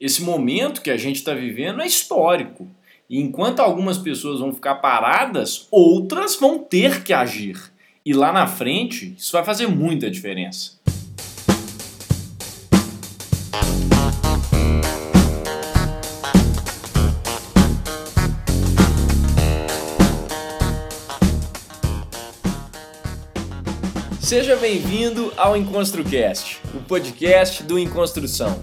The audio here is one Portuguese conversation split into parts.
Esse momento que a gente está vivendo é histórico. E enquanto algumas pessoas vão ficar paradas, outras vão ter que agir. E lá na frente, isso vai fazer muita diferença. Seja bem-vindo ao EnconstruCast, o podcast do Enconstrução.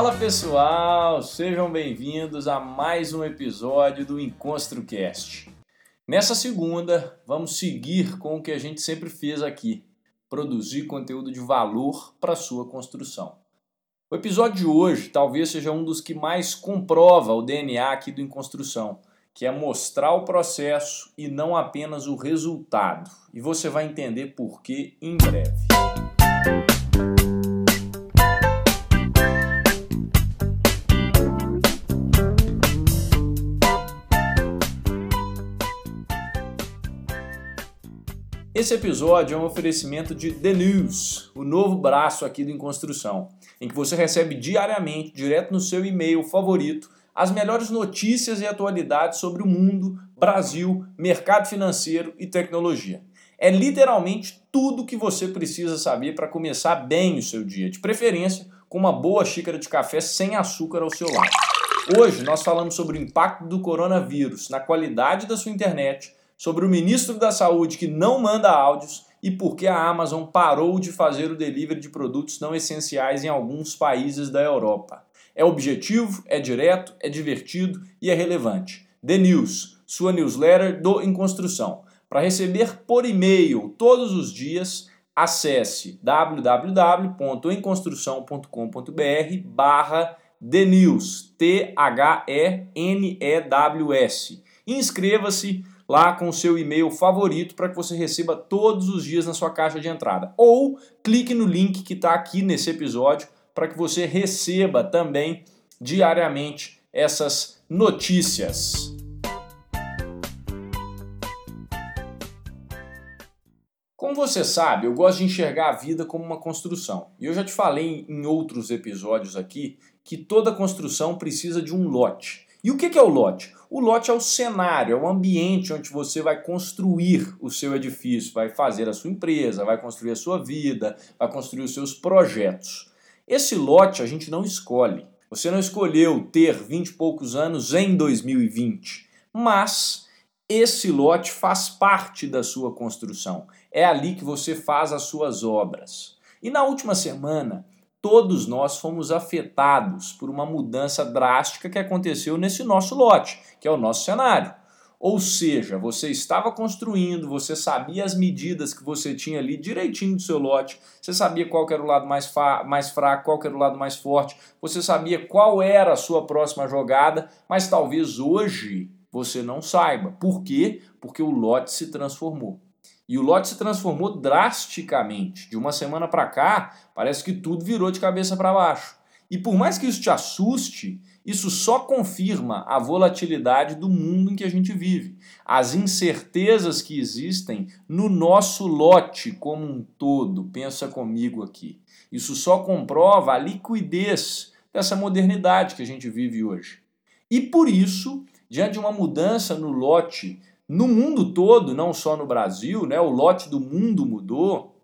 Fala pessoal, sejam bem-vindos a mais um episódio do EnconstruCast. Nessa segunda, vamos seguir com o que a gente sempre fez aqui: produzir conteúdo de valor para sua construção. O episódio de hoje talvez seja um dos que mais comprova o DNA aqui do Enconstrução, que é mostrar o processo e não apenas o resultado. E você vai entender por que em breve. Esse episódio é um oferecimento de The News, o novo braço aqui do Enconstrução, em que você recebe diariamente, direto no seu e-mail favorito, as melhores notícias e atualidades sobre o mundo, Brasil, mercado financeiro e tecnologia. É literalmente tudo o que você precisa saber para começar bem o seu dia, de preferência com uma boa xícara de café sem açúcar ao seu lado. Hoje nós falamos sobre o impacto do coronavírus na qualidade da sua internet sobre o ministro da Saúde que não manda áudios e por que a Amazon parou de fazer o delivery de produtos não essenciais em alguns países da Europa. É objetivo, é direto, é divertido e é relevante. The News, sua newsletter do Em Construção. Para receber por e-mail todos os dias, acesse www.emconstrução.com.br barra The News, T-H-E-N-E-W-S. Inscreva-se lá com o seu e-mail favorito para que você receba todos os dias na sua caixa de entrada. Ou clique no link que está aqui nesse episódio para que você receba também diariamente essas notícias. Como você sabe, eu gosto de enxergar a vida como uma construção. E eu já te falei em outros episódios aqui que toda construção precisa de um lote. E o que é o lote? O lote é o cenário, é o ambiente onde você vai construir o seu edifício, vai fazer a sua empresa, vai construir a sua vida, vai construir os seus projetos. Esse lote a gente não escolhe. Você não escolheu ter 20 e poucos anos em 2020, mas esse lote faz parte da sua construção. É ali que você faz as suas obras. E na última semana, todos nós fomos afetados por uma mudança drástica que aconteceu nesse nosso lote, que é o nosso cenário. Ou seja, você estava construindo, você sabia as medidas que você tinha ali direitinho do seu lote, você sabia qual era o lado mais, mais fraco, qual era o lado mais forte, você sabia qual era a sua próxima jogada, mas talvez hoje você não saiba. Por quê? Porque o lote se transformou. E o lote se transformou drasticamente. De uma semana para cá, parece que tudo virou de cabeça para baixo. E por mais que isso te assuste, isso só confirma a volatilidade do mundo em que a gente vive, as incertezas que existem no nosso lote como um todo. Pensa comigo aqui. Isso só comprova a liquidez dessa modernidade que a gente vive hoje. E por isso, diante de uma mudança no lote no mundo todo, não só no Brasil, né, o lote do mundo mudou.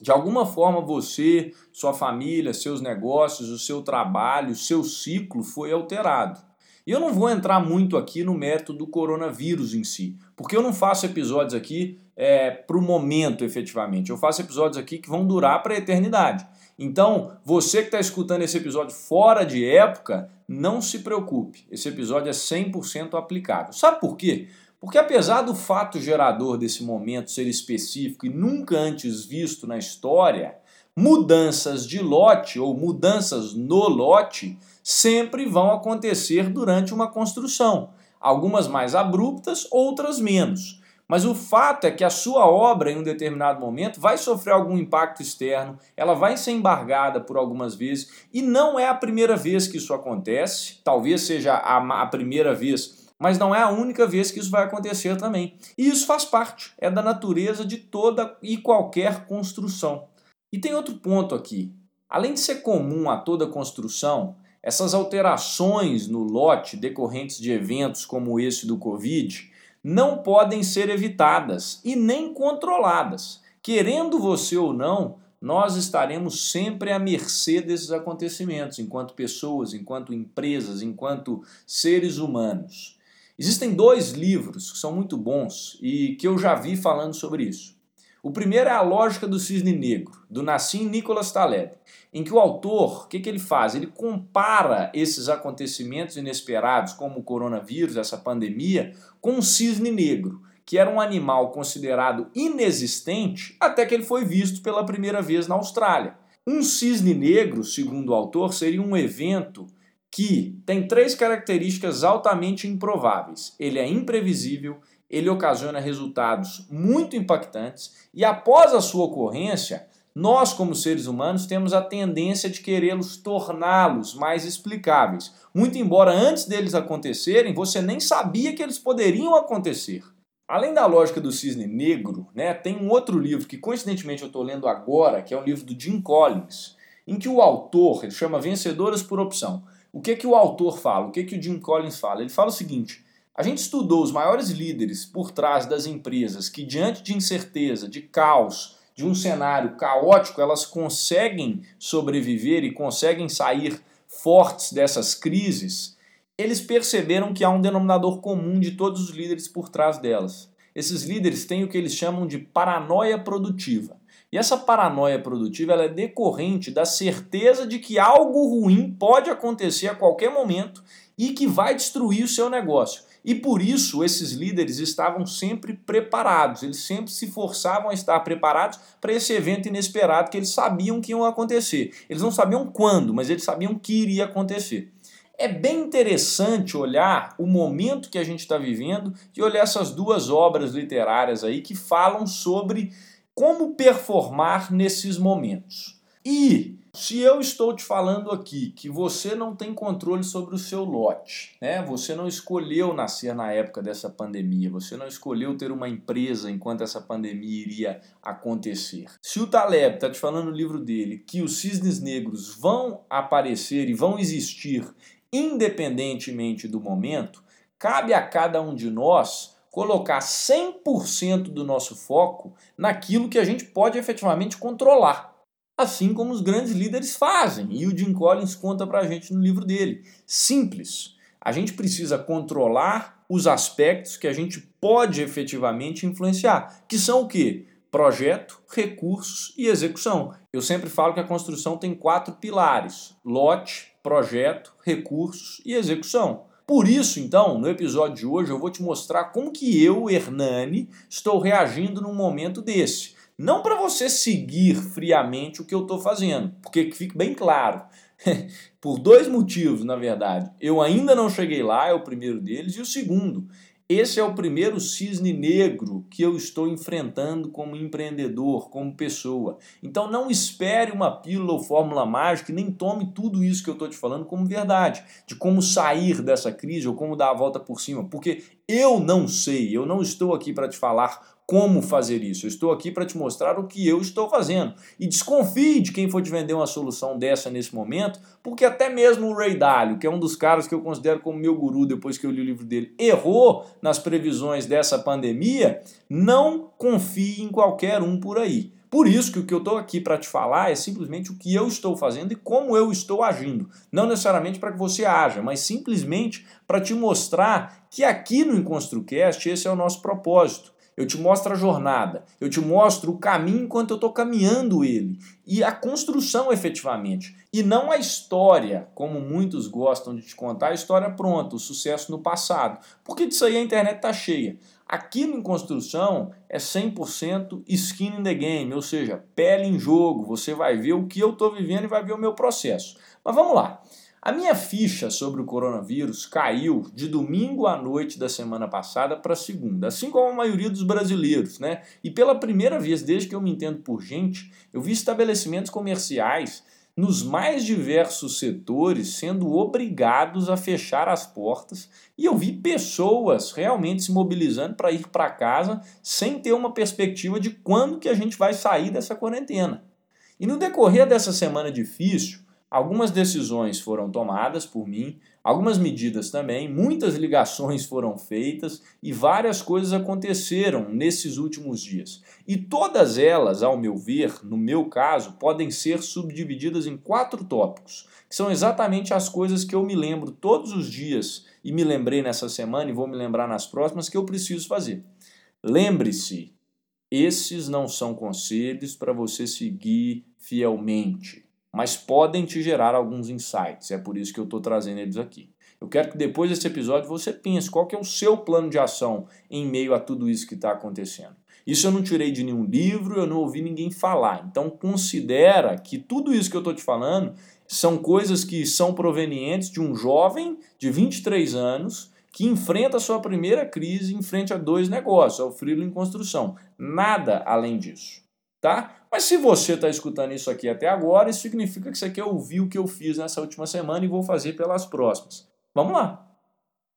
De alguma forma você, sua família, seus negócios, o seu trabalho, o seu ciclo foi alterado. E eu não vou entrar muito aqui no método do coronavírus em si, porque eu não faço episódios aqui é, para o momento efetivamente. Eu faço episódios aqui que vão durar para a eternidade. Então, você que está escutando esse episódio fora de época, não se preocupe. Esse episódio é 100% aplicável. Sabe por quê? Porque apesar do fato gerador desse momento ser específico e nunca antes visto na história, mudanças de lote ou mudanças no lote sempre vão acontecer durante uma construção. Algumas mais abruptas, outras menos. Mas o fato é que a sua obra, em um determinado momento, vai sofrer algum impacto externo, ela vai ser embargada por algumas vezes, e não é a primeira vez que isso acontece, talvez seja a, a primeira vez mas não é a única vez que isso vai acontecer também. E isso faz parte, é da natureza de toda e qualquer construção. E tem outro ponto aqui. Além de ser comum a toda construção, essas alterações no lote decorrentes de eventos como esse do Covid não podem ser evitadas e nem controladas. Querendo você ou não, nós estaremos sempre à mercê desses acontecimentos, enquanto pessoas, enquanto empresas, enquanto seres humanos. Existem dois livros que são muito bons e que eu já vi falando sobre isso. O primeiro é A Lógica do Cisne Negro, do Nassim Nicholas Taleb, em que o autor, o que, que ele faz? Ele compara esses acontecimentos inesperados, como o coronavírus, essa pandemia, com o cisne negro, que era um animal considerado inexistente até que ele foi visto pela primeira vez na Austrália. Um cisne negro, segundo o autor, seria um evento que tem três características altamente improváveis. Ele é imprevisível, ele ocasiona resultados muito impactantes e após a sua ocorrência, nós como seres humanos temos a tendência de querê-los torná-los mais explicáveis. Muito embora antes deles acontecerem, você nem sabia que eles poderiam acontecer. Além da lógica do cisne negro, né, tem um outro livro que coincidentemente eu estou lendo agora, que é um livro do Jim Collins, em que o autor, ele chama Vencedoras por Opção, o que que o autor fala? O que que o Jim Collins fala? Ele fala o seguinte: a gente estudou os maiores líderes por trás das empresas que diante de incerteza, de caos, de um cenário caótico, elas conseguem sobreviver e conseguem sair fortes dessas crises. Eles perceberam que há um denominador comum de todos os líderes por trás delas. Esses líderes têm o que eles chamam de paranoia produtiva. E essa paranoia produtiva ela é decorrente da certeza de que algo ruim pode acontecer a qualquer momento e que vai destruir o seu negócio. E por isso esses líderes estavam sempre preparados, eles sempre se forçavam a estar preparados para esse evento inesperado que eles sabiam que ia acontecer. Eles não sabiam quando, mas eles sabiam que iria acontecer. É bem interessante olhar o momento que a gente está vivendo e olhar essas duas obras literárias aí que falam sobre como performar nesses momentos. E se eu estou te falando aqui que você não tem controle sobre o seu lote, né? Você não escolheu nascer na época dessa pandemia, você não escolheu ter uma empresa enquanto essa pandemia iria acontecer. Se o Taleb está te falando no livro dele que os cisnes negros vão aparecer e vão existir independentemente do momento, cabe a cada um de nós colocar 100% do nosso foco naquilo que a gente pode efetivamente controlar. Assim como os grandes líderes fazem, e o Jim Collins conta pra gente no livro dele. Simples. A gente precisa controlar os aspectos que a gente pode efetivamente influenciar, que são o quê? Projeto, recursos e execução. Eu sempre falo que a construção tem quatro pilares: lote, projeto, recursos e execução. Por isso, então, no episódio de hoje eu vou te mostrar como que eu, Hernani, estou reagindo num momento desse. Não para você seguir friamente o que eu estou fazendo, porque fique bem claro. Por dois motivos, na verdade. Eu ainda não cheguei lá, é o primeiro deles, e o segundo, esse é o primeiro cisne negro que eu estou enfrentando como empreendedor, como pessoa. Então não espere uma pílula ou fórmula mágica nem tome tudo isso que eu estou te falando como verdade, de como sair dessa crise ou como dar a volta por cima, porque eu não sei, eu não estou aqui para te falar como fazer isso. Eu estou aqui para te mostrar o que eu estou fazendo. E desconfie de quem for te vender uma solução dessa nesse momento, porque até mesmo o Ray Dalio, que é um dos caras que eu considero como meu guru depois que eu li o livro dele, errou nas previsões dessa pandemia, não confie em qualquer um por aí. Por isso que o que eu estou aqui para te falar é simplesmente o que eu estou fazendo e como eu estou agindo. Não necessariamente para que você haja, mas simplesmente para te mostrar que aqui no EnconstruCast esse é o nosso propósito eu te mostro a jornada, eu te mostro o caminho enquanto eu estou caminhando ele e a construção efetivamente. E não a história, como muitos gostam de te contar, a história pronta, o sucesso no passado. Porque disso aí a internet está cheia. Aqui em construção é 100% skin in the game, ou seja, pele em jogo. Você vai ver o que eu estou vivendo e vai ver o meu processo. Mas vamos lá. A minha ficha sobre o coronavírus caiu de domingo à noite da semana passada para segunda, assim como a maioria dos brasileiros, né? E pela primeira vez desde que eu me entendo por gente, eu vi estabelecimentos comerciais nos mais diversos setores sendo obrigados a fechar as portas e eu vi pessoas realmente se mobilizando para ir para casa sem ter uma perspectiva de quando que a gente vai sair dessa quarentena. E no decorrer dessa semana difícil, Algumas decisões foram tomadas por mim, algumas medidas também, muitas ligações foram feitas e várias coisas aconteceram nesses últimos dias. E todas elas, ao meu ver, no meu caso, podem ser subdivididas em quatro tópicos, que são exatamente as coisas que eu me lembro todos os dias e me lembrei nessa semana e vou me lembrar nas próximas que eu preciso fazer. Lembre-se, esses não são conselhos para você seguir fielmente mas podem te gerar alguns insights. É por isso que eu estou trazendo eles aqui. Eu quero que depois desse episódio você pense qual que é o seu plano de ação em meio a tudo isso que está acontecendo. Isso eu não tirei de nenhum livro, eu não ouvi ninguém falar. Então considera que tudo isso que eu estou te falando são coisas que são provenientes de um jovem de 23 anos que enfrenta a sua primeira crise em frente a dois negócios, ao frilo em construção. Nada além disso tá? Mas se você está escutando isso aqui até agora, isso significa que você quer ouvir o que eu fiz nessa última semana e vou fazer pelas próximas. Vamos lá.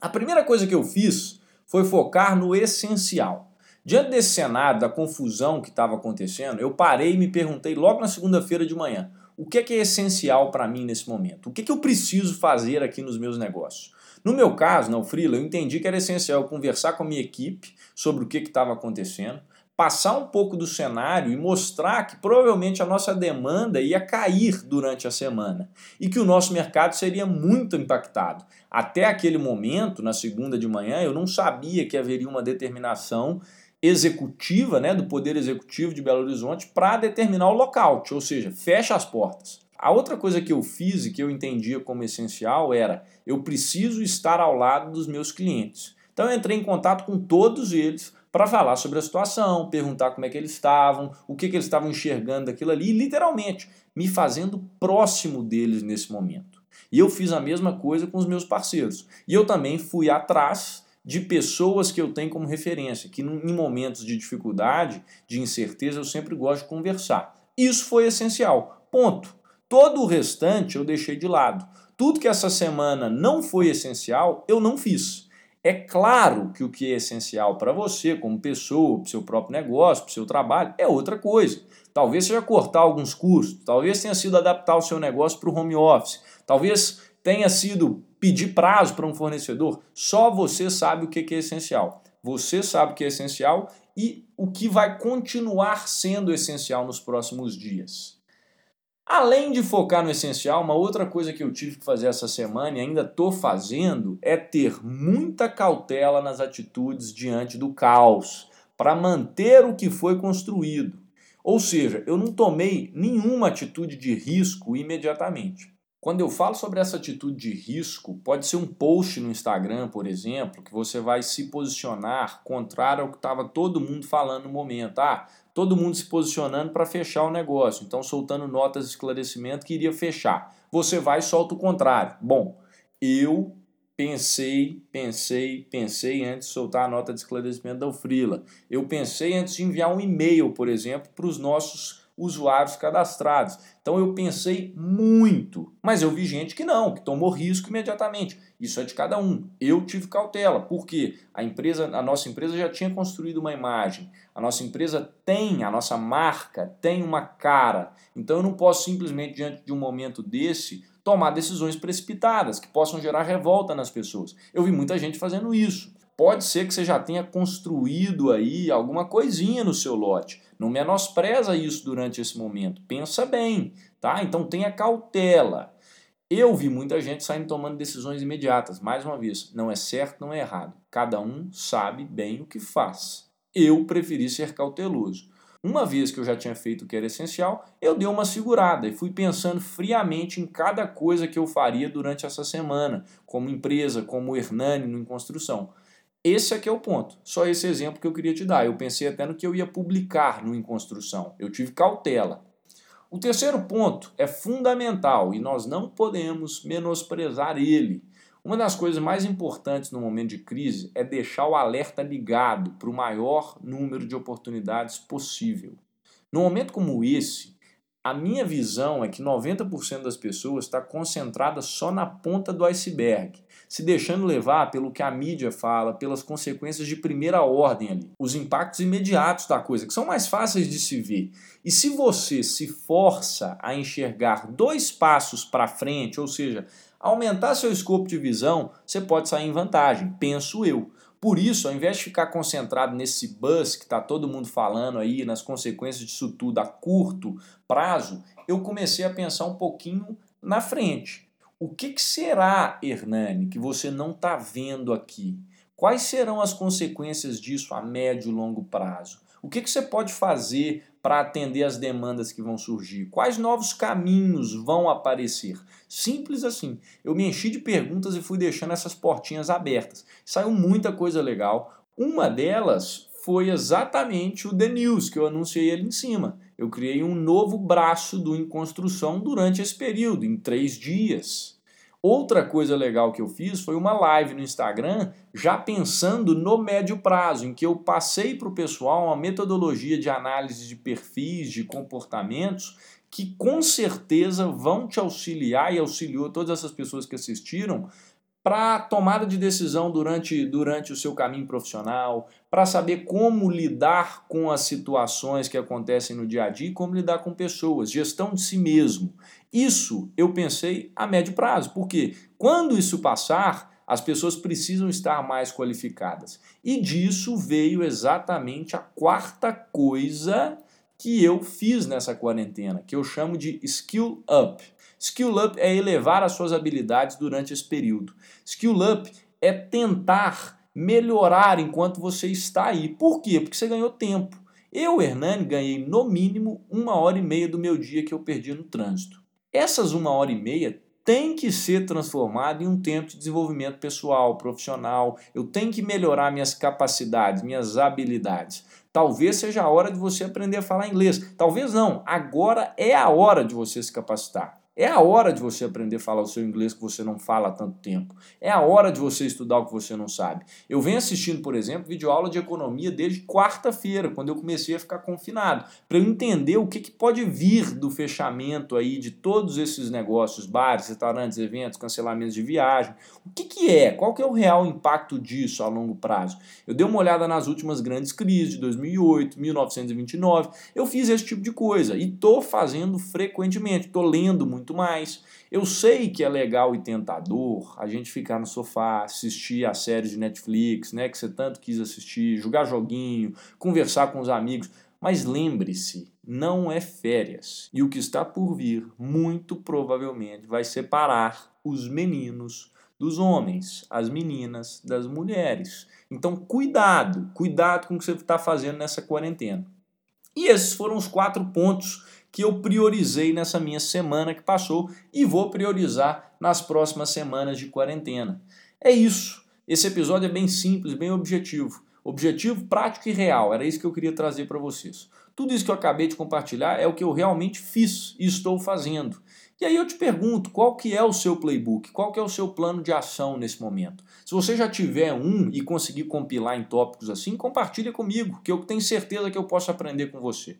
A primeira coisa que eu fiz foi focar no essencial. Diante desse cenário, da confusão que estava acontecendo, eu parei e me perguntei logo na segunda-feira de manhã, o que é, que é essencial para mim nesse momento? O que, é que eu preciso fazer aqui nos meus negócios? No meu caso, na Freela, eu entendi que era essencial conversar com a minha equipe sobre o que estava acontecendo, passar um pouco do cenário e mostrar que provavelmente a nossa demanda ia cair durante a semana e que o nosso mercado seria muito impactado. Até aquele momento, na segunda de manhã, eu não sabia que haveria uma determinação executiva, né, do Poder Executivo de Belo Horizonte para determinar o lockout, ou seja, fecha as portas. A outra coisa que eu fiz e que eu entendia como essencial era eu preciso estar ao lado dos meus clientes. Então eu entrei em contato com todos eles para falar sobre a situação, perguntar como é que eles estavam, o que, que eles estavam enxergando daquilo ali, literalmente me fazendo próximo deles nesse momento. E eu fiz a mesma coisa com os meus parceiros. E eu também fui atrás de pessoas que eu tenho como referência, que em momentos de dificuldade, de incerteza, eu sempre gosto de conversar. Isso foi essencial. Ponto. Todo o restante eu deixei de lado. Tudo que essa semana não foi essencial, eu não fiz. É claro que o que é essencial para você, como pessoa, para o seu próprio negócio, para o seu trabalho, é outra coisa. Talvez seja cortar alguns custos, talvez tenha sido adaptar o seu negócio para o home office, talvez tenha sido pedir prazo para um fornecedor. Só você sabe o que é essencial. Você sabe o que é essencial e o que vai continuar sendo essencial nos próximos dias. Além de focar no essencial, uma outra coisa que eu tive que fazer essa semana e ainda estou fazendo é ter muita cautela nas atitudes diante do caos, para manter o que foi construído. Ou seja, eu não tomei nenhuma atitude de risco imediatamente. Quando eu falo sobre essa atitude de risco, pode ser um post no Instagram, por exemplo, que você vai se posicionar contrário ao que estava todo mundo falando no momento. Ah, todo mundo se posicionando para fechar o negócio, então soltando notas de esclarecimento que iria fechar. Você vai e solta o contrário. Bom, eu pensei, pensei, pensei antes de soltar a nota de esclarecimento da Ufrila. Eu pensei antes de enviar um e-mail, por exemplo, para os nossos usuários cadastrados. Então eu pensei muito, mas eu vi gente que não, que tomou risco imediatamente. Isso é de cada um. Eu tive cautela, porque a empresa, a nossa empresa já tinha construído uma imagem. A nossa empresa tem, a nossa marca tem uma cara. Então eu não posso simplesmente diante de um momento desse tomar decisões precipitadas que possam gerar revolta nas pessoas. Eu vi muita gente fazendo isso. Pode ser que você já tenha construído aí alguma coisinha no seu lote. Não menospreza isso durante esse momento. Pensa bem, tá? Então tenha cautela. Eu vi muita gente saindo tomando decisões imediatas. Mais uma vez, não é certo, não é errado. Cada um sabe bem o que faz. Eu preferi ser cauteloso. Uma vez que eu já tinha feito o que era essencial, eu dei uma segurada e fui pensando friamente em cada coisa que eu faria durante essa semana, como empresa, como Hernani Em Construção. Esse aqui é o ponto. Só esse exemplo que eu queria te dar. Eu pensei até no que eu ia publicar no Em Construção. Eu tive cautela. O terceiro ponto é fundamental e nós não podemos menosprezar ele. Uma das coisas mais importantes no momento de crise é deixar o alerta ligado para o maior número de oportunidades possível. No momento como esse, a minha visão é que 90% das pessoas está concentrada só na ponta do iceberg, se deixando levar pelo que a mídia fala, pelas consequências de primeira ordem ali, os impactos imediatos da coisa, que são mais fáceis de se ver. E se você se força a enxergar dois passos para frente, ou seja, aumentar seu escopo de visão, você pode sair em vantagem, penso eu. Por isso, ao invés de ficar concentrado nesse buzz que está todo mundo falando aí, nas consequências disso tudo a curto prazo, eu comecei a pensar um pouquinho na frente. O que, que será, Hernani, que você não está vendo aqui? Quais serão as consequências disso a médio e longo prazo? O que, que você pode fazer para atender as demandas que vão surgir? Quais novos caminhos vão aparecer? Simples assim. Eu me enchi de perguntas e fui deixando essas portinhas abertas. Saiu muita coisa legal. Uma delas foi exatamente o The News, que eu anunciei ali em cima. Eu criei um novo braço do Em Construção durante esse período, em três dias. Outra coisa legal que eu fiz foi uma live no Instagram, já pensando no médio prazo, em que eu passei para o pessoal uma metodologia de análise de perfis, de comportamentos, que com certeza vão te auxiliar e auxiliou todas essas pessoas que assistiram para tomada de decisão durante, durante o seu caminho profissional, para saber como lidar com as situações que acontecem no dia a dia e como lidar com pessoas, gestão de si mesmo. Isso eu pensei a médio prazo, porque quando isso passar, as pessoas precisam estar mais qualificadas. E disso veio exatamente a quarta coisa que eu fiz nessa quarentena, que eu chamo de skill up. Skill up é elevar as suas habilidades durante esse período. Skill up é tentar melhorar enquanto você está aí. Por quê? Porque você ganhou tempo. Eu, Hernani, ganhei no mínimo uma hora e meia do meu dia que eu perdi no trânsito. Essas uma hora e meia tem que ser transformado em um tempo de desenvolvimento pessoal, profissional. Eu tenho que melhorar minhas capacidades, minhas habilidades. Talvez seja a hora de você aprender a falar inglês. Talvez não. Agora é a hora de você se capacitar. É a hora de você aprender a falar o seu inglês que você não fala há tanto tempo. É a hora de você estudar o que você não sabe. Eu venho assistindo, por exemplo, videoaula de economia desde quarta-feira, quando eu comecei a ficar confinado, para eu entender o que, que pode vir do fechamento aí de todos esses negócios, bares, restaurantes, eventos, cancelamentos de viagem. O que, que é? Qual que é o real impacto disso a longo prazo? Eu dei uma olhada nas últimas grandes crises de 2008, 1929. Eu fiz esse tipo de coisa e estou fazendo frequentemente, estou lendo muito muito mais. Eu sei que é legal e tentador a gente ficar no sofá, assistir a série de Netflix, né, que você tanto quis assistir, jogar joguinho, conversar com os amigos, mas lembre-se, não é férias. E o que está por vir, muito provavelmente, vai separar os meninos dos homens, as meninas das mulheres. Então, cuidado, cuidado com o que você está fazendo nessa quarentena. E esses foram os quatro pontos que eu priorizei nessa minha semana que passou e vou priorizar nas próximas semanas de quarentena. É isso. Esse episódio é bem simples, bem objetivo. Objetivo prático e real, era isso que eu queria trazer para vocês. Tudo isso que eu acabei de compartilhar é o que eu realmente fiz e estou fazendo. E aí eu te pergunto, qual que é o seu playbook? Qual que é o seu plano de ação nesse momento? Se você já tiver um e conseguir compilar em tópicos assim, compartilha comigo, que eu tenho certeza que eu posso aprender com você.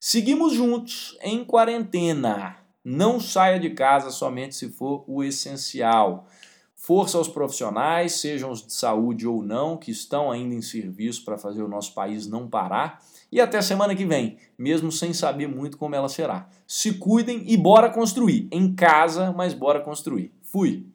Seguimos juntos em quarentena. Não saia de casa somente se for o essencial. Força aos profissionais, sejam os de saúde ou não, que estão ainda em serviço para fazer o nosso país não parar. E até semana que vem, mesmo sem saber muito como ela será. Se cuidem e bora construir. Em casa, mas bora construir. Fui!